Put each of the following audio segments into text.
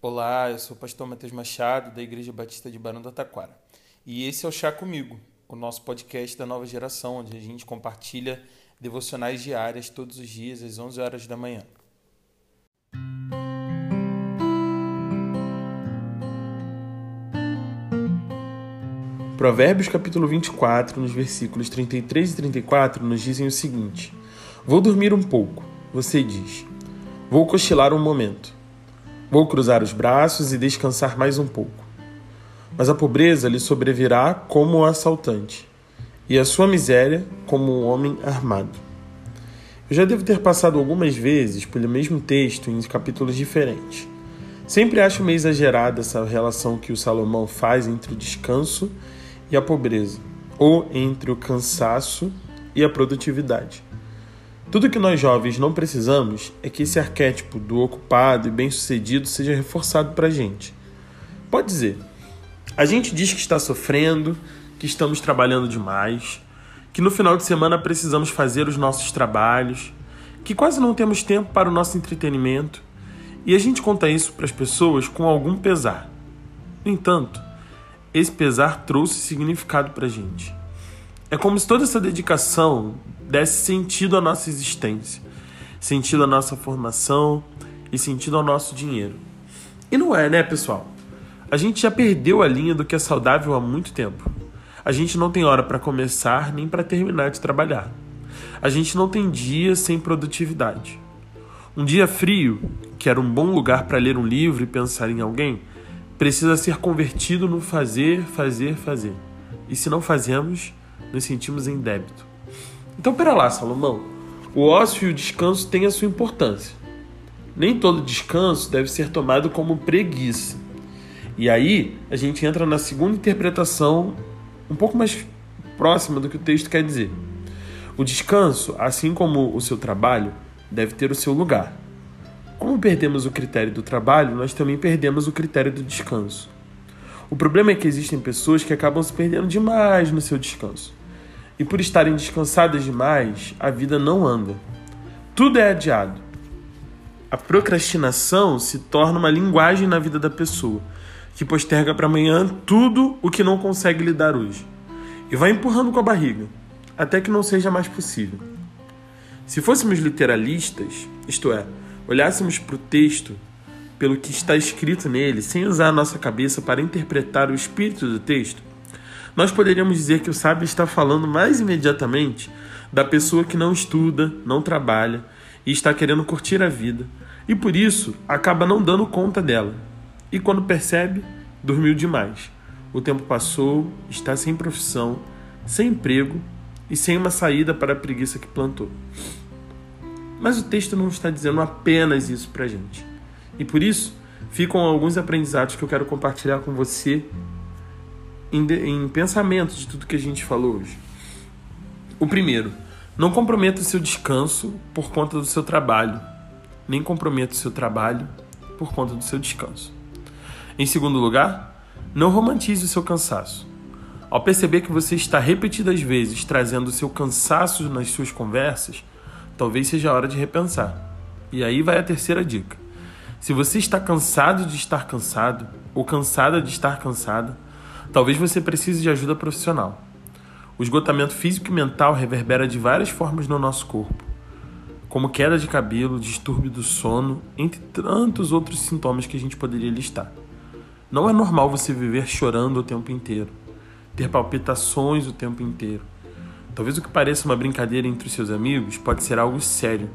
Olá, eu sou o pastor Matheus Machado, da Igreja Batista de Barão do Taquara. E esse é o Chá Comigo, o nosso podcast da nova geração, onde a gente compartilha devocionais diárias todos os dias às 11 horas da manhã. Provérbios capítulo 24, nos versículos 33 e 34, nos dizem o seguinte: Vou dormir um pouco, você diz. Vou cochilar um momento. Vou cruzar os braços e descansar mais um pouco. Mas a pobreza lhe sobrevirá como o assaltante, e a sua miséria como um homem armado. Eu já devo ter passado algumas vezes pelo mesmo texto em capítulos diferentes. Sempre acho meio exagerada essa relação que o Salomão faz entre o descanso e a pobreza, ou entre o cansaço e a produtividade. Tudo que nós jovens não precisamos é que esse arquétipo do ocupado e bem-sucedido seja reforçado para a gente. Pode dizer, a gente diz que está sofrendo, que estamos trabalhando demais, que no final de semana precisamos fazer os nossos trabalhos, que quase não temos tempo para o nosso entretenimento, e a gente conta isso para as pessoas com algum pesar. No entanto, esse pesar trouxe significado para a gente. É como se toda essa dedicação desse sentido à nossa existência, sentido à nossa formação e sentido ao nosso dinheiro. E não é, né, pessoal? A gente já perdeu a linha do que é saudável há muito tempo. A gente não tem hora para começar nem para terminar de trabalhar. A gente não tem dia sem produtividade. Um dia frio, que era um bom lugar para ler um livro e pensar em alguém, precisa ser convertido no fazer, fazer, fazer. E se não fazemos, nos sentimos em débito. Então, pera lá, Salomão. O ócio e o descanso têm a sua importância. Nem todo descanso deve ser tomado como preguiça. E aí, a gente entra na segunda interpretação, um pouco mais próxima do que o texto quer dizer. O descanso, assim como o seu trabalho, deve ter o seu lugar. Como perdemos o critério do trabalho, nós também perdemos o critério do descanso. O problema é que existem pessoas que acabam se perdendo demais no seu descanso. E por estarem descansadas demais, a vida não anda. Tudo é adiado. A procrastinação se torna uma linguagem na vida da pessoa, que posterga para amanhã tudo o que não consegue lidar hoje. E vai empurrando com a barriga, até que não seja mais possível. Se fôssemos literalistas, isto é, olhássemos para o texto pelo que está escrito nele, sem usar a nossa cabeça para interpretar o espírito do texto, nós poderíamos dizer que o sábio está falando mais imediatamente da pessoa que não estuda, não trabalha e está querendo curtir a vida, e por isso acaba não dando conta dela. E quando percebe, dormiu demais. O tempo passou, está sem profissão, sem emprego e sem uma saída para a preguiça que plantou. Mas o texto não está dizendo apenas isso para a gente. E por isso, ficam alguns aprendizados que eu quero compartilhar com você em, de, em pensamentos de tudo que a gente falou hoje. O primeiro, não comprometa o seu descanso por conta do seu trabalho, nem comprometa o seu trabalho por conta do seu descanso. Em segundo lugar, não romantize o seu cansaço. Ao perceber que você está repetidas vezes trazendo o seu cansaço nas suas conversas, talvez seja a hora de repensar. E aí vai a terceira dica. Se você está cansado de estar cansado ou cansada de estar cansada, talvez você precise de ajuda profissional. O esgotamento físico e mental reverbera de várias formas no nosso corpo, como queda de cabelo, distúrbio do sono, entre tantos outros sintomas que a gente poderia listar. Não é normal você viver chorando o tempo inteiro, ter palpitações o tempo inteiro. Talvez o que pareça uma brincadeira entre os seus amigos pode ser algo sério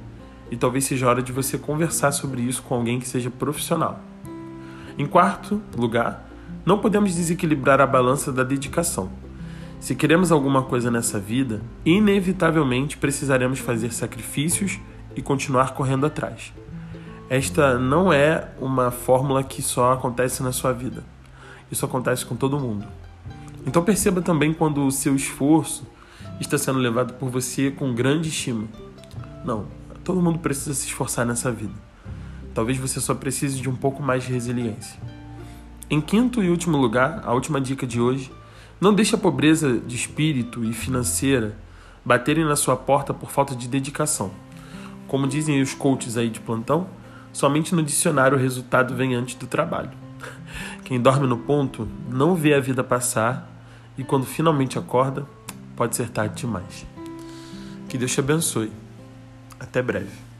e talvez seja hora de você conversar sobre isso com alguém que seja profissional. Em quarto lugar, não podemos desequilibrar a balança da dedicação. Se queremos alguma coisa nessa vida, inevitavelmente precisaremos fazer sacrifícios e continuar correndo atrás. Esta não é uma fórmula que só acontece na sua vida. Isso acontece com todo mundo. Então perceba também quando o seu esforço está sendo levado por você com grande estima. Não, Todo mundo precisa se esforçar nessa vida. Talvez você só precise de um pouco mais de resiliência. Em quinto e último lugar, a última dica de hoje, não deixe a pobreza de espírito e financeira baterem na sua porta por falta de dedicação. Como dizem os coaches aí de plantão, Somente no dicionário o resultado vem antes do trabalho. Quem dorme no ponto não vê a vida passar e quando finalmente acorda, pode ser tarde demais. Que Deus te abençoe. Até breve.